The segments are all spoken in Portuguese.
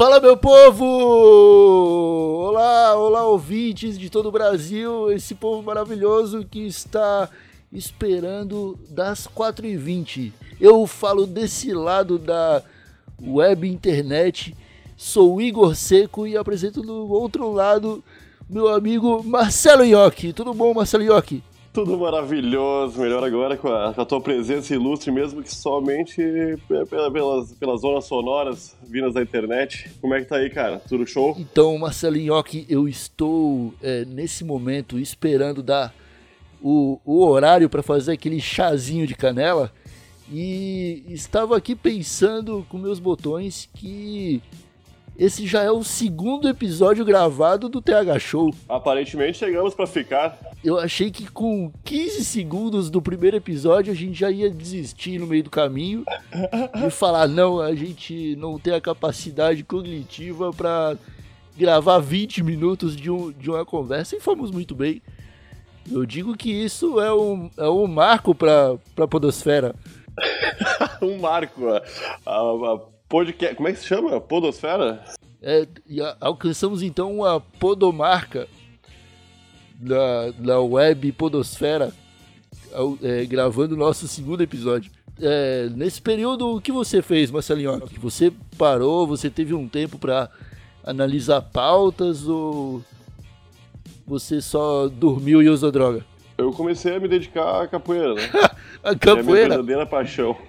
Fala meu povo! Olá, olá ouvintes de todo o Brasil, esse povo maravilhoso que está esperando das 4h20. Eu falo desse lado da web internet, sou Igor Seco e apresento do outro lado meu amigo Marcelo Iocchi. Tudo bom, Marcelo Iocchi? Tudo maravilhoso, melhor agora com a, com a tua presença ilustre, mesmo que somente pe- pela- pelas, pelas zonas sonoras vindas da internet. Como é que tá aí, cara? Tudo show? Então, Marcelinho, Iocchi, eu estou é, nesse momento esperando dar o, o horário para fazer aquele chazinho de canela e estava aqui pensando com meus botões que esse já é o segundo episódio gravado do TH Show. Aparentemente chegamos pra ficar. Eu achei que com 15 segundos do primeiro episódio a gente já ia desistir no meio do caminho e falar: não, a gente não tem a capacidade cognitiva para gravar 20 minutos de, um, de uma conversa e fomos muito bem. Eu digo que isso é um, é um marco para a Podosfera. um marco. A, a podcast. Como é que se chama? Podosfera? É, a- alcançamos então uma podomarca da, da web Podosfera, é, gravando o nosso segundo episódio. É, nesse período, o que você fez, Marcelinho? Você parou, você teve um tempo para analisar pautas ou você só dormiu e usou droga? Eu comecei a me dedicar à capoeira, né? A É a minha capoeira, verdadeira paixão.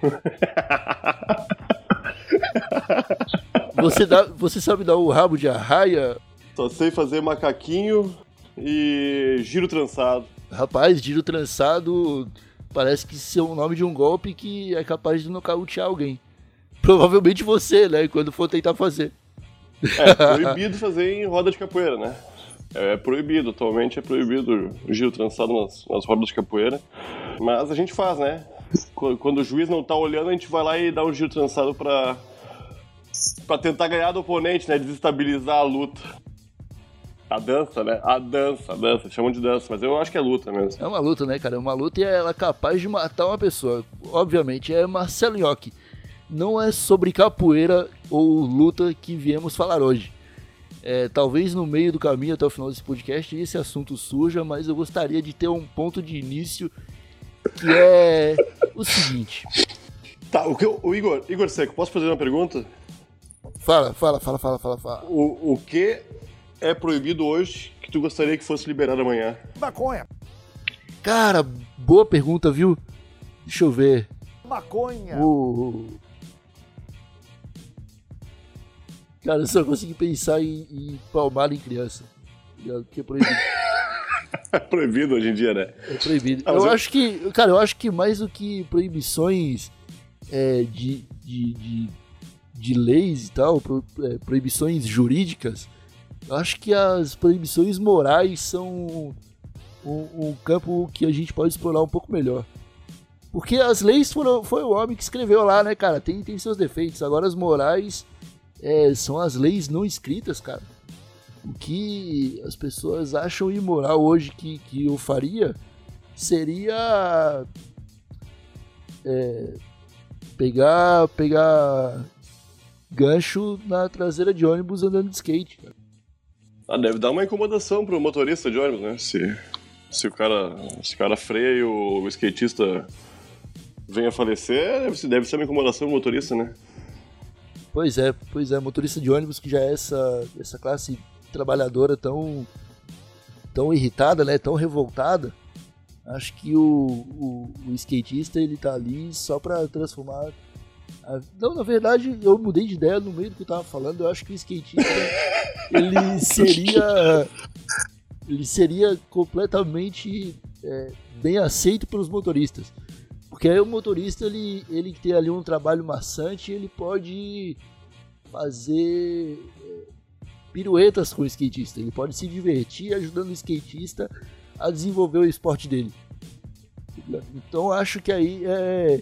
você, dá, você sabe dar o rabo de arraia? Só sei fazer macaquinho e giro trançado. Rapaz, giro trançado parece que ser o nome de um golpe que é capaz de nocautear alguém. Provavelmente você, né? Quando for tentar fazer. É, proibido fazer em roda de capoeira, né? É proibido, atualmente é proibido o giro trançado nas, nas rodas de capoeira. Mas a gente faz, né? Quando, quando o juiz não tá olhando, a gente vai lá e dá um giro trançado pra, pra tentar ganhar do oponente, né? Desestabilizar a luta. A dança, né? A dança, a dança. Chamam de dança, mas eu acho que é luta mesmo. É uma luta, né, cara? É uma luta e ela é capaz de matar uma pessoa. Obviamente, é Marcelo Nhoque. Não é sobre capoeira ou luta que viemos falar hoje. É, talvez no meio do caminho até o final desse podcast esse assunto surja, mas eu gostaria de ter um ponto de início que é o seguinte. Tá, o, que eu- o Igor, Igor Seco, posso fazer uma pergunta? Fala, fala, fala, fala, fala, fala. O, o que é proibido hoje que tu gostaria que fosse liberado amanhã? Maconha. Cara, boa pergunta, viu? Deixa eu ver. Maconha. O... Cara, eu só consegui pensar em, em palmar em criança. ligado? Que é proibido. É proibido hoje em dia, né? É proibido. Ah, eu eu- acho que, cara, eu acho que mais do que proibições é, de, de, de, de leis e tal, pro- é, proibições jurídicas, eu acho que as proibições morais são um, um campo que a gente pode explorar um pouco melhor. Porque as leis foram, foi o homem que escreveu lá, né, cara? Tem, tem seus defeitos. Agora as morais é, são as leis não escritas, cara. O que as pessoas acham imoral hoje que, que eu faria seria é, pegar pegar gancho na traseira de ônibus andando de skate, cara. Ah, deve dar uma incomodação pro motorista de ônibus, né? Se, se o cara se o cara freia e o, o skatista vem a falecer, deve, ser- deve ser uma incomodação pro motorista, né? Pois é, pois é, motorista de ônibus que já é essa, essa classe trabalhadora tão tão irritada, né, tão revoltada. Acho que o, o, o skatista ele tá ali só pra transformar Não, na verdade, eu mudei de ideia no meio do que eu tava falando. Eu acho que o skatista ele seria ele seria completamente é, bem aceito pelos motoristas. Porque aí o motorista, ele, ele tem ali um trabalho maçante, ele pode fazer é, piruetas com o skatista. Ele pode se divertir ajudando o skatista a desenvolver o esporte dele. Então acho que aí é,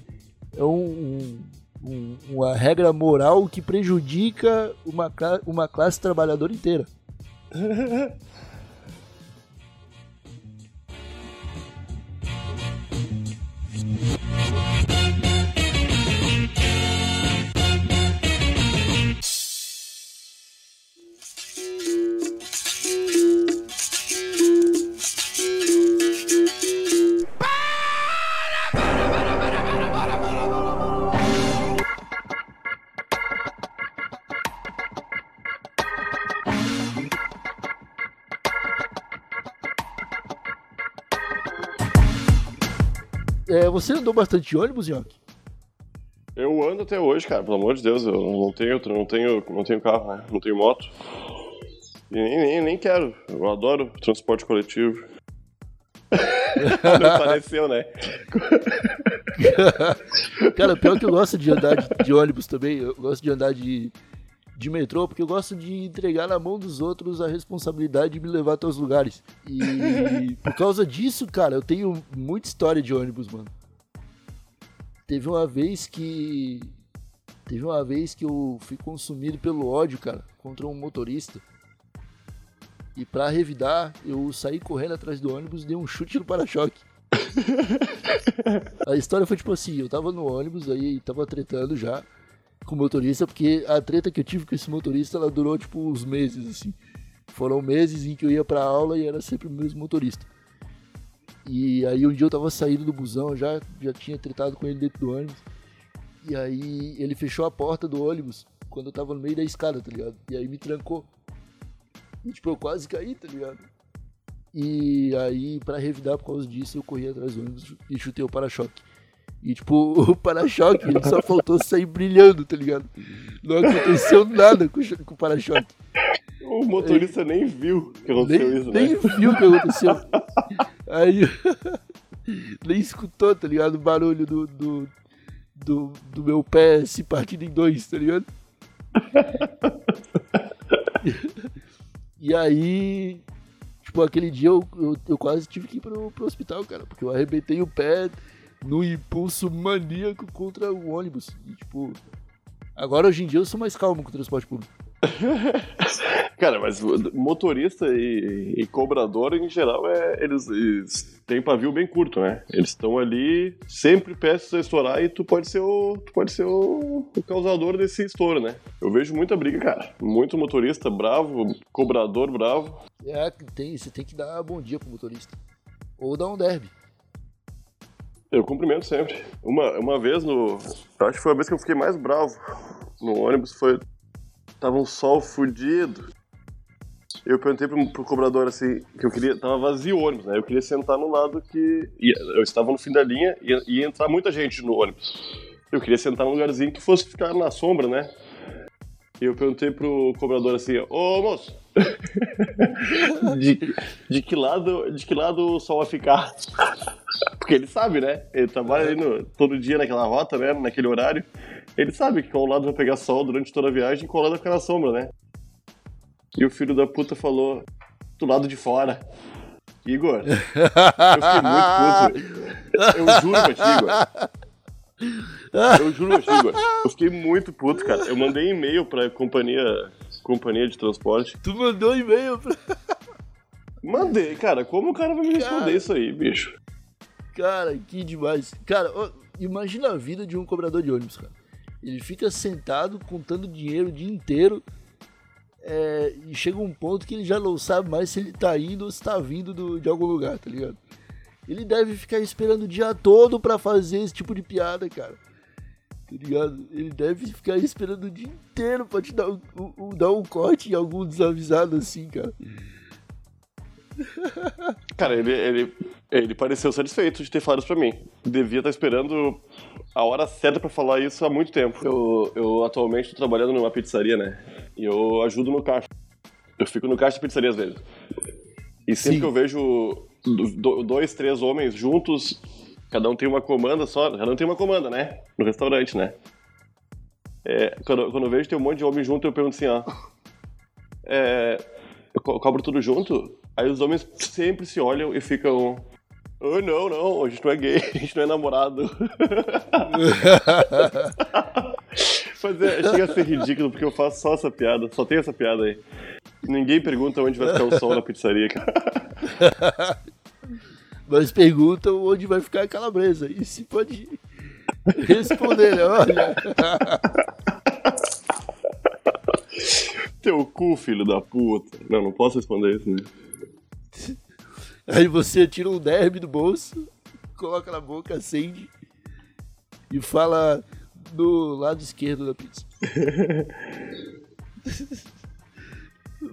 é um, um, uma regra moral que prejudica uma, uma classe trabalhadora inteira. andou bastante ônibus, York? Eu ando até hoje, cara, pelo amor de Deus, eu não tenho, não tenho, não tenho carro, né? Não tenho moto. E nem, nem, nem quero. Eu adoro transporte coletivo. não pareceu, né? cara, pior que eu gosto de andar de, de ônibus também. Eu gosto de andar de, de metrô, porque eu gosto de entregar na mão dos outros a responsabilidade de me levar até os lugares. E por causa disso, cara, eu tenho muita história de ônibus, mano. Teve uma vez que. Teve uma vez que eu fui consumido pelo ódio, cara, contra um motorista. E pra revidar, eu saí correndo atrás do ônibus e dei um chute no para-choque. a história foi tipo assim, eu tava no ônibus, aí tava tretando já com o motorista, porque a treta que eu tive com esse motorista, ela durou tipo uns meses, assim. Foram meses em que eu ia pra aula e era sempre o mesmo motorista. E aí um dia eu tava saindo do busão, já, já tinha tretado com ele dentro do ônibus. E aí ele fechou a porta do ônibus quando eu tava no meio da escada, tá ligado? E aí me trancou. E tipo, eu quase caí, tá ligado? E aí, pra revidar por causa disso, eu corri atrás do ônibus e chutei o para-choque. E, tipo, o para-choque só faltou sair brilhando, tá ligado? Não aconteceu nada com, o para-choque. O motorista nem viu que aconteceu nem, isso, né? Nem viu o que aconteceu. Aí, nem escutou, tá ligado? O barulho do, do, do, do meu pé se partindo em dois, tá ligado? e aí, tipo, aquele dia eu, eu, eu, quase tive que ir pro, pro hospital, cara, porque eu arrebentei o pé no impulso maníaco contra o ônibus. E, tipo, agora hoje em dia eu sou mais calmo com o transporte público. Cara, mas motorista e, e, cobrador, em geral, é, eles, eles têm pavio bem curto, né? Eles estão ali sempre prestes a estourar e tu pode ser o, tu pode ser o, o, causador desse estouro, né? Eu vejo muita briga, cara. Muito motorista bravo, cobrador bravo. É, tem, você tem que dar bom dia pro motorista. Ou dar um derby. Eu cumprimento sempre. Uma, uma vez no. Acho que foi a vez que eu fiquei mais bravo no ônibus. Foi. Tava um sol fudido. Eu perguntei pro, pro cobrador assim, que eu queria. Tava vazio o ônibus, né? Eu queria sentar no lado que. Eu estava no fim da linha e ia, ia entrar muita gente no ônibus. Eu queria sentar num lugarzinho que fosse ficar na sombra, né? E eu perguntei pro cobrador assim, ô moço, de, de, que lado, de que lado o sol vai ficar? Porque ele sabe, né? Ele trabalha ali no, todo dia naquela rota, né? Naquele horário. Ele sabe que qual lado vai pegar sol durante toda a viagem e qual lado vai ficar na sombra, né? E o filho da puta falou do lado de fora. Igor, eu fiquei muito puto. Eu juro pra ti, Igor. Eu juro pra ti, Igor. Eu fiquei muito puto, cara. Eu mandei e-mail pra companhia, companhia de transporte. Tu mandou e-mail pra. Mandei, cara. Como o cara vai me responder cara, isso aí, bicho? Cara, que demais. Cara, ó, imagina a vida de um cobrador de ônibus, cara. Ele fica sentado contando dinheiro o dia inteiro. É, e chega um ponto que ele já não sabe mais se ele tá indo ou se tá vindo do, de algum lugar, tá ligado? Ele deve ficar esperando o dia todo para fazer esse tipo de piada, cara. Tá ligado? Ele deve ficar esperando o dia inteiro pra te dar um, um, dar um corte em algum desavisado assim, cara. Cara, ele, ele, ele pareceu satisfeito de ter falado isso pra mim. Devia estar esperando a hora certa para falar isso há muito tempo. Eu, eu atualmente tô trabalhando numa pizzaria, né? E eu ajudo no caixa. Eu fico no caixa de pizzaria às vezes. E sempre Sim. que eu vejo dois, três homens juntos, cada um tem uma comanda só, cada um tem uma comanda, né? No restaurante, né? É, quando, quando eu vejo tem um monte de homem junto, eu pergunto assim, ó. É, eu co- cobro tudo junto? Aí os homens sempre se olham e ficam. Oh, não, não, a gente não é gay, a gente não é namorado. Mas é, chega a ser ridículo porque eu faço só essa piada, só tem essa piada aí. Ninguém pergunta onde vai ficar o sol na pizzaria, cara. Mas perguntam onde vai ficar a calabresa. E se pode responder, né? Olha. Teu cu, filho da puta. Não, não posso responder isso, né? Aí você tira um derby do bolso, coloca na boca, acende e fala do lado esquerdo da pizza.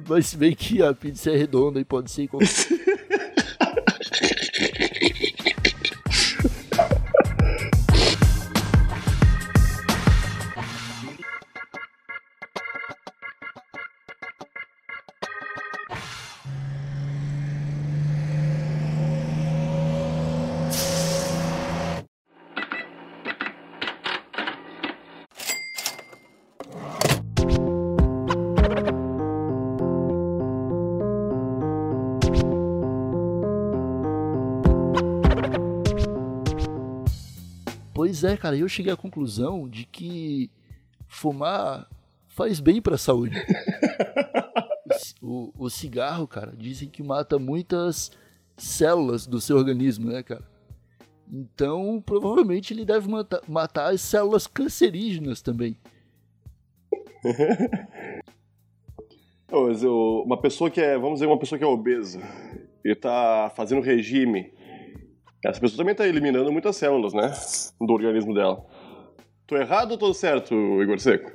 Mas se bem que a pizza é redonda e pode ser qualquer... Pois é, cara, eu cheguei à conclusão de que fumar faz bem pra saúde. o, o cigarro, cara, dizem que mata muitas células do seu organismo, né, cara? Então, provavelmente ele deve mata- matar as células cancerígenas também. Não, mas eu- uma pessoa que é, vamos dizer, uma pessoa que é obesa e tá fazendo regime, essa pessoa também tá eliminando muitas células, né? Do organismo dela. Tô errado ou tô certo, Igor Seco?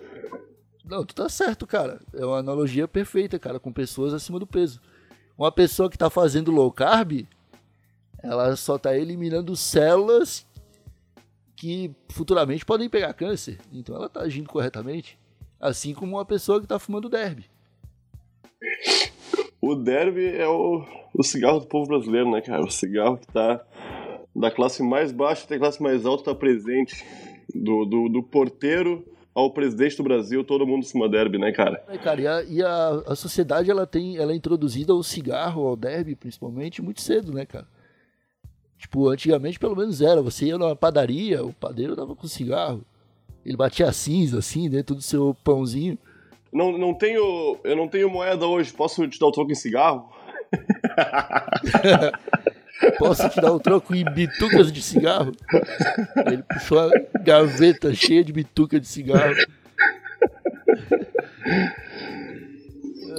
Não, tu tá certo, cara. É uma analogia perfeita, cara, com pessoas acima do peso. Uma pessoa que tá fazendo low carb, ela só tá eliminando células que futuramente podem pegar câncer. Então ela tá agindo corretamente. Assim como uma pessoa que tá fumando derby. O derby é o, o cigarro do povo brasileiro, né, cara? O cigarro que tá da classe mais baixa até a classe mais alta tá presente. Do, do, do porteiro ao presidente do Brasil, todo mundo fuma derby, né, cara? É, cara, e, a, e a, a sociedade ela tem, ela é introduzida ao cigarro, ao derby, principalmente, muito cedo, né, cara? Tipo, antigamente pelo menos era. Você ia numa padaria, o padeiro dava com cigarro. Ele batia a cinza, assim, dentro do seu pãozinho. Não, não tenho, eu não tenho moeda hoje, posso te dar o troco em cigarro? Posso te dar um troco em bitucas de cigarro? Ele puxou a gaveta cheia de bituca de cigarro.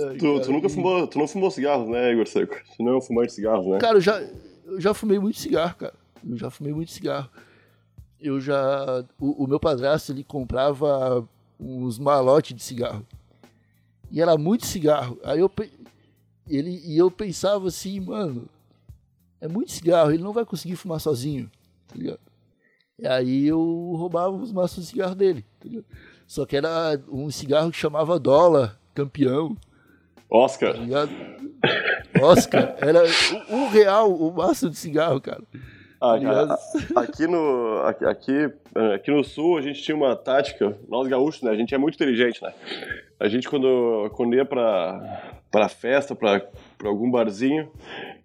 Ai, Tu, tu nunca fumou, tu não fumou cigarros, né, Igor Seco? Tu não é um fumante de cigarros, né? Cara, eu já, eu já fumei muito cigarro, cara. Eu já fumei muito cigarro. Eu já. O, o meu padrasto, ele comprava uns malotes de cigarro. E era muito cigarro. Aí eu. Ele, e eu pensava assim, mano. É muito cigarro, ele não vai conseguir fumar sozinho, tá ligado? E aí eu roubava os maços de cigarro dele, tá ligado? Só que era um cigarro que chamava dólar, campeão, Oscar. tá ligado? Oscar, era um real o maço de cigarro, cara. Ah, cara, a- aqui no, aqui, aqui, eh, aqui no sul a gente tinha uma tática, nós gaúchos, né? A gente é muito inteligente, né? A gente quando, quando ia pra, pra festa, pra, pra algum barzinho,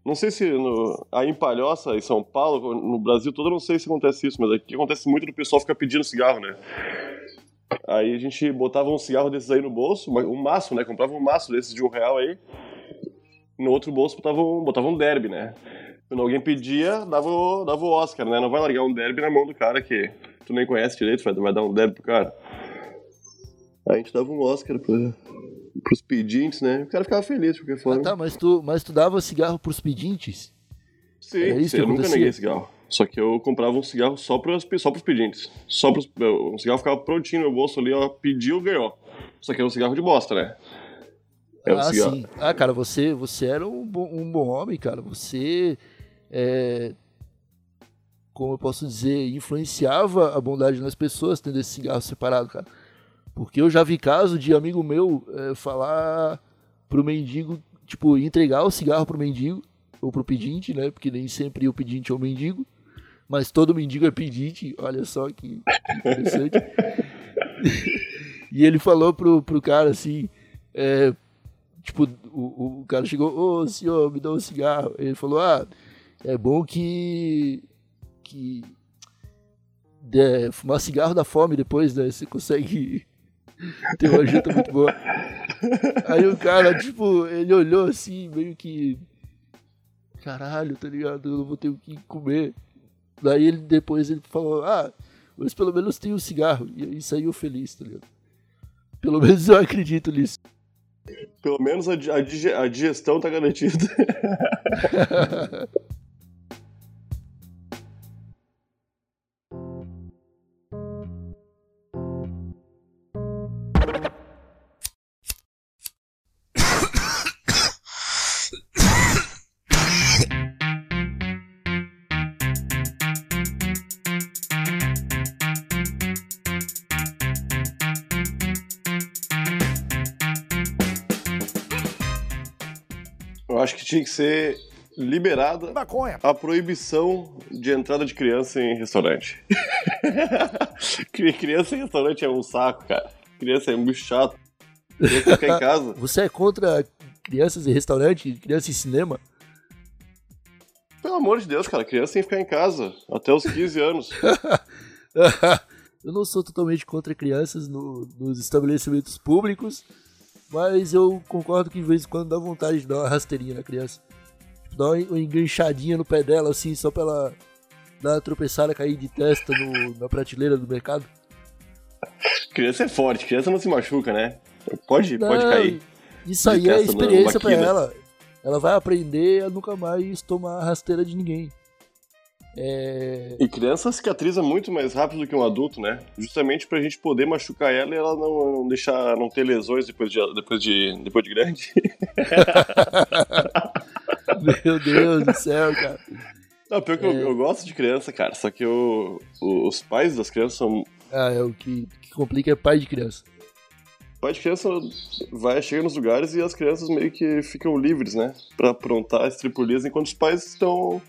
não sei se no, aí em Palhoça, em São Paulo, no Brasil todo, não sei se acontece isso, mas aqui acontece muito do pessoal ficar pedindo cigarro, né? Aí a gente botava um cigarro desses aí no bolso, um maço, né? Comprava um maço desses de um real aí. No outro bolso botava um, botava um derby, né? Quando alguém pedia, dava o, dava o Oscar, né? Não vai largar um derby na mão do cara que tu nem conhece direito, vai dar um derby pro cara. Aí a gente dava um Oscar pra, pros pedintes, né? O cara ficava feliz de qualquer Ah, forma. tá, mas tu, mas tu dava cigarro pros pedintes? Sim, É isso sim, que eu nunca neguei cigarro. Só que eu comprava um cigarro só pros, só pros pedintes. Só pros, um cigarro ficava prontinho no meu bolso ali, ó, pediu, ganhou. Só que era um cigarro de bosta, né? Era um ah, cigarro. sim. Ah, cara, você, você era um bom, um bom homem, cara. Você, é, como eu posso dizer, influenciava a bondade nas pessoas tendo esse cigarro separado, cara. Porque eu já vi caso de amigo meu é, falar pro mendigo, tipo, entregar o cigarro pro mendigo, ou pro pedinte, né? Porque nem sempre o pedinte é o mendigo. mas todo mendigo é pedinte. Olha só que, interessante. e ele falou pro, pro cara assim, é, tipo, o, o cara chegou, ô senhor, me dá um cigarro. Ele falou, ah, é bom que. que. De, fumar cigarro da fome depois, né? Você consegue uma janta muito boa. Aí o cara, tipo, ele olhou assim, meio que. Caralho, tá ligado? Eu não vou ter o que comer. Daí ele depois ele falou, ah, mas pelo menos tem um cigarro. E aí saiu feliz, tá ligado? Pelo menos eu acredito nisso. Pelo menos a, a, a digestão tá garantida. Eu acho que tinha que ser liberada Maconha. a proibição de entrada de criança em restaurante. criança em restaurante é um saco, cara. Criança é um bicho chato. Criança ficar em casa. Você é contra crianças em restaurante, crianças em cinema? Pelo amor de Deus, cara, criança tem que ficar em casa até os 15 anos. eu não sou totalmente contra crianças no, nos estabelecimentos públicos, mas eu concordo que de vez em quando dá vontade de dar uma rasteirinha na criança. Dar uma enganchadinha no pé dela, assim, só pra ela dar uma tropeçada, cair de testa no, na prateleira do mercado. Criança é forte, criança não se machuca, né? Pode, Não, pode cair. Isso aí é experiência pra maquina. ela. Ela vai aprender a nunca mais tomar rasteira de ninguém. É... E criança cicatriza muito mais rápido do que um adulto, né? Justamente pra gente poder machucar ela e ela não, não deixar, não ter lesões depois de, depois de, depois de grande. Meu Deus do céu, cara. Não, pior que É. eu, eu gosto de criança, cara, só que eu, os pais das crianças são. Ah, é o que, que complica é pai de criança. Pai de criança vai, chega nos lugares e as crianças meio que ficam livres, né? Pra aprontar as tripulias enquanto os pais estão,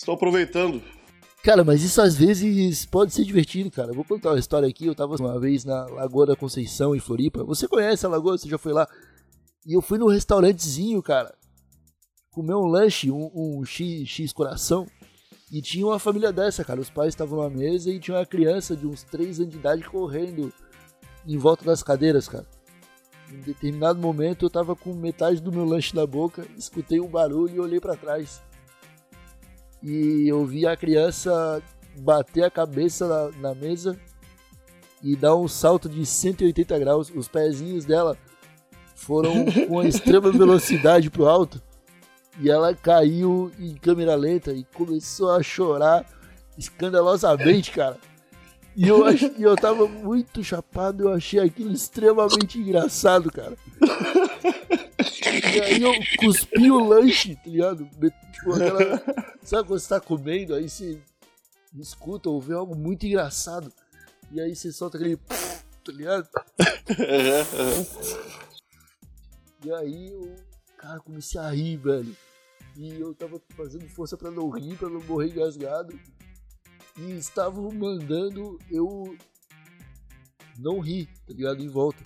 estão aproveitando. Cara, mas isso às vezes pode ser divertido, cara. Vou contar uma história aqui. Eu tava uma vez na Lagoa da Conceição, em Floripa. Você conhece a Lagoa? Você já foi lá? E eu fui num restaurantezinho, cara. Comer um lanche, um, um X, X coração. E tinha uma família dessa, cara. Os pais estavam na mesa e tinha uma criança de uns 3 anos de idade correndo em volta das cadeiras, cara. Em determinado momento eu tava com metade do meu lanche na boca, escutei um barulho e olhei pra trás e eu vi a criança bater a cabeça na, na mesa e dar um salto de 180 graus. Os pezinhos dela foram com extrema velocidade pro alto e ela caiu em câmera lenta e começou a chorar escandalosamente, cara. E eu, ach, e eu tava muito chapado, eu achei aquilo extremamente engraçado, cara. E aí eu cuspi o lanche, tá ligado? Tipo, aquela. Sabe quando você tá comendo, aí você escuta ou vê algo muito engraçado. E aí você solta aquele. Tá ligado? E aí eu. Cara, comecei a rir, velho. E eu tava fazendo força pra não rir, pra não morrer engasgado. E estavam mandando eu não rir, tá ligado? Em volta.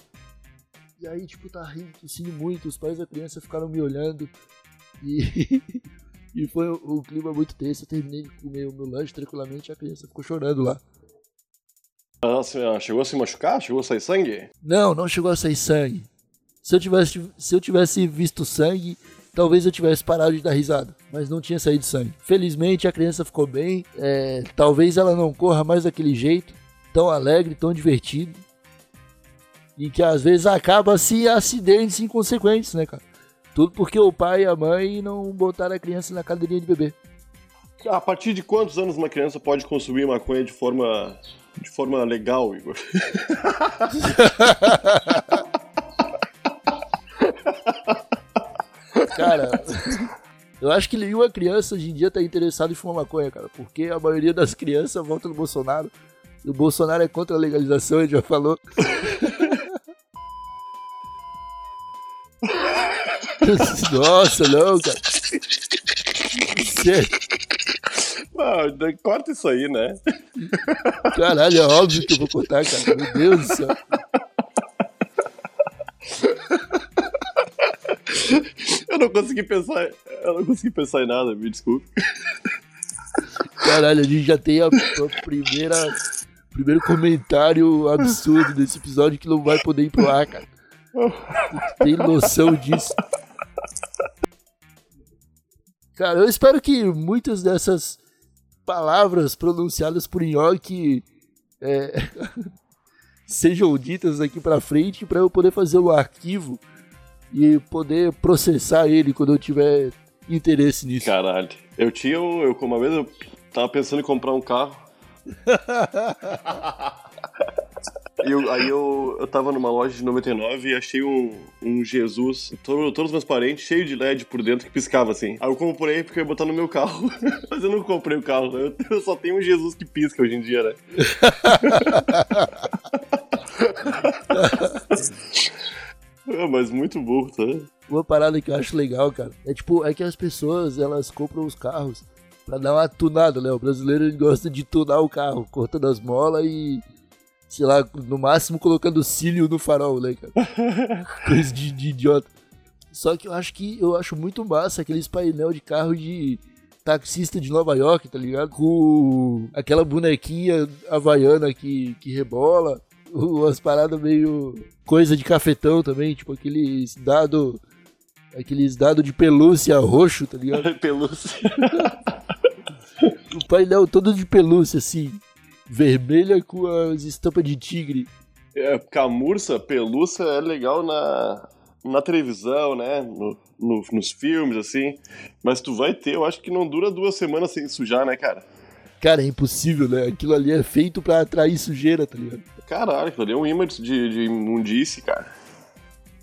E aí, tipo, tá rindo, tossindo muito. Os pais da criança ficaram me olhando. E, e foi um, clima muito tenso. Eu terminei de comer o meu lanche tranquilamente e a criança ficou chorando lá. Ela se- chegou a se machucar? Chegou a sair sangue? Não, não chegou a sair sangue. Se eu tivesse, se eu tivesse visto sangue, talvez eu tivesse parado de dar risada. Mas não tinha saído sangue. Felizmente a criança ficou bem. é, talvez ela não corra mais daquele jeito, tão alegre, tão divertido. E que às vezes acaba assim acidentes inconsequentes, né, cara? Tudo porque o pai e a mãe não botaram a criança na cadeirinha de bebê. A partir de quantos anos uma criança pode consumir maconha de forma, de forma legal, Igor? Cara, eu acho que nenhuma criança hoje em dia tá interessada em fumar maconha, cara. Porque a maioria das crianças vota no Bolsonaro. E o Bolsonaro é contra a legalização, ele já falou. Nossa, não, cara. Daí corta isso aí, né? Caralho, é óbvio que eu vou cortar, cara. Meu Deus do céu. Eu não consegui pensar. Eu não consegui pensar em nada, me desculpe. Caralho, a gente já tem a, a primeira. Primeiro comentário absurdo desse episódio que não vai poder ir pro ar, cara. Tem noção disso? Cara, eu espero que muitas dessas palavras pronunciadas por Nhoque é, sejam ditas aqui pra frente para eu poder fazer o arquivo e poder processar ele quando eu tiver interesse nisso. Caralho. Eu tinha um. Eu, uma vez eu tava pensando em comprar um carro. Eu- aí eu, eu tava numa loja de 99 e achei um, um Jesus, todo, todo transparente, cheio de LED por dentro que piscava assim. Aí eu comprei porque eu ia botar no meu carro. Mas eu não comprei o carro. Eu, eu só tenho um Jesus que pisca hoje em dia, né? É, mas muito burro, tá? Uma parada que eu acho legal, cara, é tipo, é que as pessoas, elas compram os carros pra dar uma tunada, né? O brasileiro gosta de tunar o carro, cortando as molas e, sei lá, no máximo colocando cílio no farol, né, cara? Coisa de, de idiota. Só que eu acho que eu acho muito massa aqueles painel de carro de taxista de Nova York, tá ligado? Com aquela bonequinha havaiana que, que rebola, umas paradas meio coisa de cafetão também, tipo aqueles dado aqueles dado de pelúcia roxo, tá ligado? Pelúcia. O painel todo de pelúcia assim, vermelha com as estampas de tigre. É, camurça, pelúcia é legal na, na televisão, né? No, no- nos filmes, assim. Mas tu vai ter, eu acho que não dura duas semanas sem sujar, né, cara? Cara, é impossível, né? Aquilo ali é feito pra atrair sujeira, tá ligado? Caralho, aquilo ali é um imã de, de imundice, cara.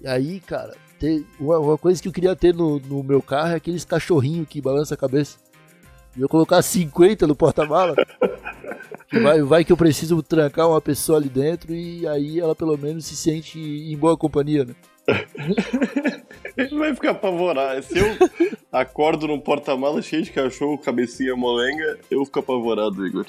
E aí, cara, tem uma, uma coisa que eu queria ter no, no meu carro é aqueles cachorrinhos que balança a cabeça. E eu colocar 50 no porta-mala. vai, vai que eu preciso trancar uma pessoa ali dentro e aí ela pelo menos se sente em boa companhia, né? Ele vai ficar apavorado. Se eu acordo num porta-mala cheio de cachorro, cabecinha molenga, eu fico apavorado, Igor.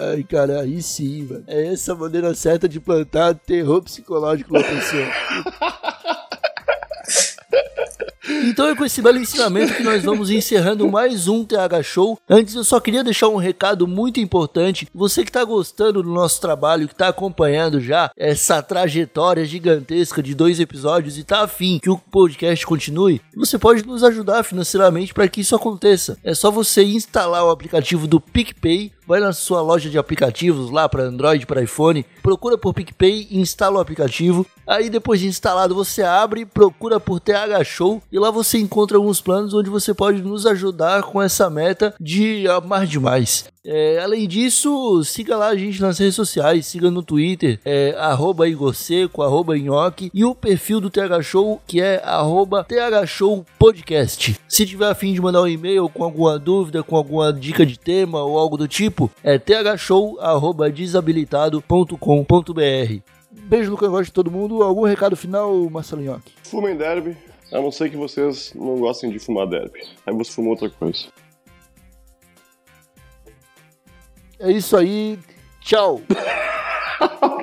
Ai, cara, aí sim, velho. É essa a maneira certa de plantar terror psicológico na pessoa. Então é com esse belo ensinamento que nós vamos encerrando mais um TH Show. Antes eu só queria deixar um recado muito importante. Você que está gostando do nosso trabalho, que está acompanhando já essa trajetória gigantesca de dois episódios e tá afim que o podcast continue, você pode nos ajudar financeiramente para que isso aconteça. É só você instalar o aplicativo do PicPay vai na sua loja de aplicativos lá para Android, para iPhone, procura por PicPay, instala o aplicativo. Aí depois de instalado você abre, procura por TH Show e lá você encontra alguns planos onde você pode nos ajudar com essa meta de amar demais. É, além disso, siga lá a gente nas redes sociais, siga no Twitter, é, arroba Igor Seco, arroba Nhoque, e o perfil do TH Show, que é arroba TH Show Podcast. Se tiver a fim de mandar um e-mail com alguma dúvida, com alguma dica de tema ou algo do tipo, é thshow.desabilitado.com.br. Beijo no cangote de todo mundo. Algum recado final, Marcelo Nhoque? Fumem derby, a não ser que vocês não gostem de fumar derby. Aí você fuma outra coisa. É isso aí. Tchau.